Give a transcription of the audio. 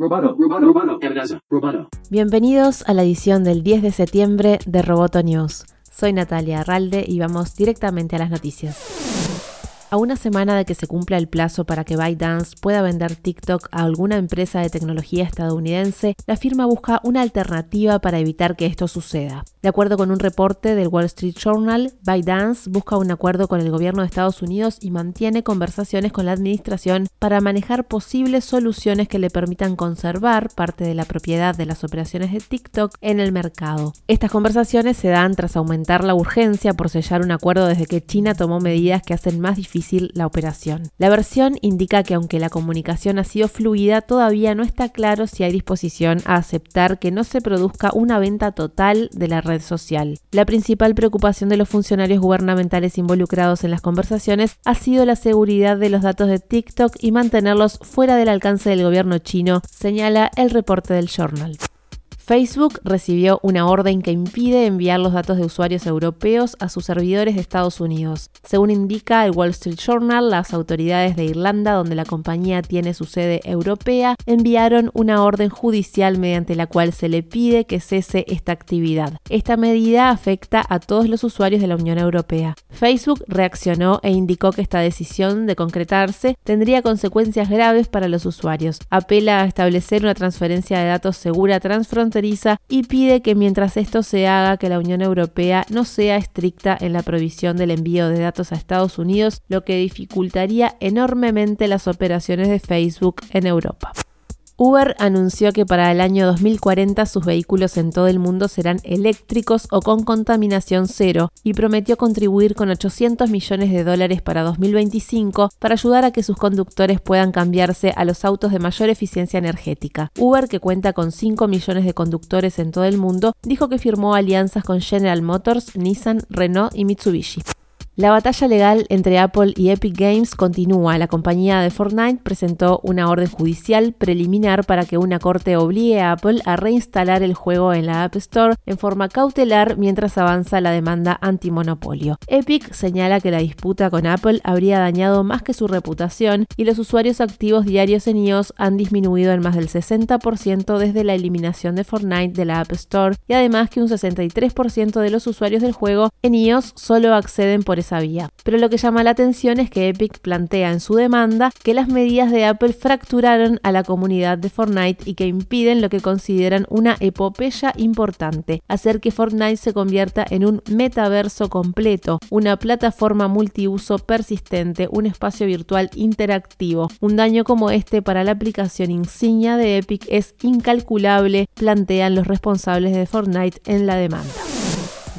Roboto, roboto, roboto. Bienvenidos a la edición del 10 de septiembre de Roboto News. Soy Natalia Arralde y vamos directamente a las noticias. A una semana de que se cumpla el plazo para que ByteDance pueda vender TikTok a alguna empresa de tecnología estadounidense, la firma busca una alternativa para evitar que esto suceda. De acuerdo con un reporte del Wall Street Journal, ByteDance busca un acuerdo con el gobierno de Estados Unidos y mantiene conversaciones con la administración para manejar posibles soluciones que le permitan conservar parte de la propiedad de las operaciones de TikTok en el mercado. Estas conversaciones se dan tras aumentar la urgencia por sellar un acuerdo desde que China tomó medidas que hacen más difícil la operación. La versión indica que aunque la comunicación ha sido fluida, todavía no está claro si hay disposición a aceptar que no se produzca una venta total de la red social. La principal preocupación de los funcionarios gubernamentales involucrados en las conversaciones ha sido la seguridad de los datos de TikTok y mantenerlos fuera del alcance del gobierno chino, señala el reporte del Journal. Facebook recibió una orden que impide enviar los datos de usuarios europeos a sus servidores de Estados Unidos. Según indica el Wall Street Journal, las autoridades de Irlanda, donde la compañía tiene su sede europea, enviaron una orden judicial mediante la cual se le pide que cese esta actividad. Esta medida afecta a todos los usuarios de la Unión Europea. Facebook reaccionó e indicó que esta decisión de concretarse tendría consecuencias graves para los usuarios. Apela a establecer una transferencia de datos segura transfronteriza y pide que mientras esto se haga que la Unión Europea no sea estricta en la provisión del envío de datos a Estados Unidos, lo que dificultaría enormemente las operaciones de Facebook en Europa. Uber anunció que para el año 2040 sus vehículos en todo el mundo serán eléctricos o con contaminación cero y prometió contribuir con 800 millones de dólares para 2025 para ayudar a que sus conductores puedan cambiarse a los autos de mayor eficiencia energética. Uber, que cuenta con 5 millones de conductores en todo el mundo, dijo que firmó alianzas con General Motors, Nissan, Renault y Mitsubishi. La batalla legal entre Apple y Epic Games continúa. La compañía de Fortnite presentó una orden judicial preliminar para que una corte obligue a Apple a reinstalar el juego en la App Store en forma cautelar mientras avanza la demanda antimonopolio. Epic señala que la disputa con Apple habría dañado más que su reputación y los usuarios activos diarios en iOS han disminuido en más del 60% desde la eliminación de Fortnite de la App Store y además que un 63% de los usuarios del juego en iOS solo acceden por esa pero lo que llama la atención es que Epic plantea en su demanda que las medidas de Apple fracturaron a la comunidad de Fortnite y que impiden lo que consideran una epopeya importante, hacer que Fortnite se convierta en un metaverso completo, una plataforma multiuso persistente, un espacio virtual interactivo. Un daño como este para la aplicación insignia de Epic es incalculable, plantean los responsables de Fortnite en la demanda.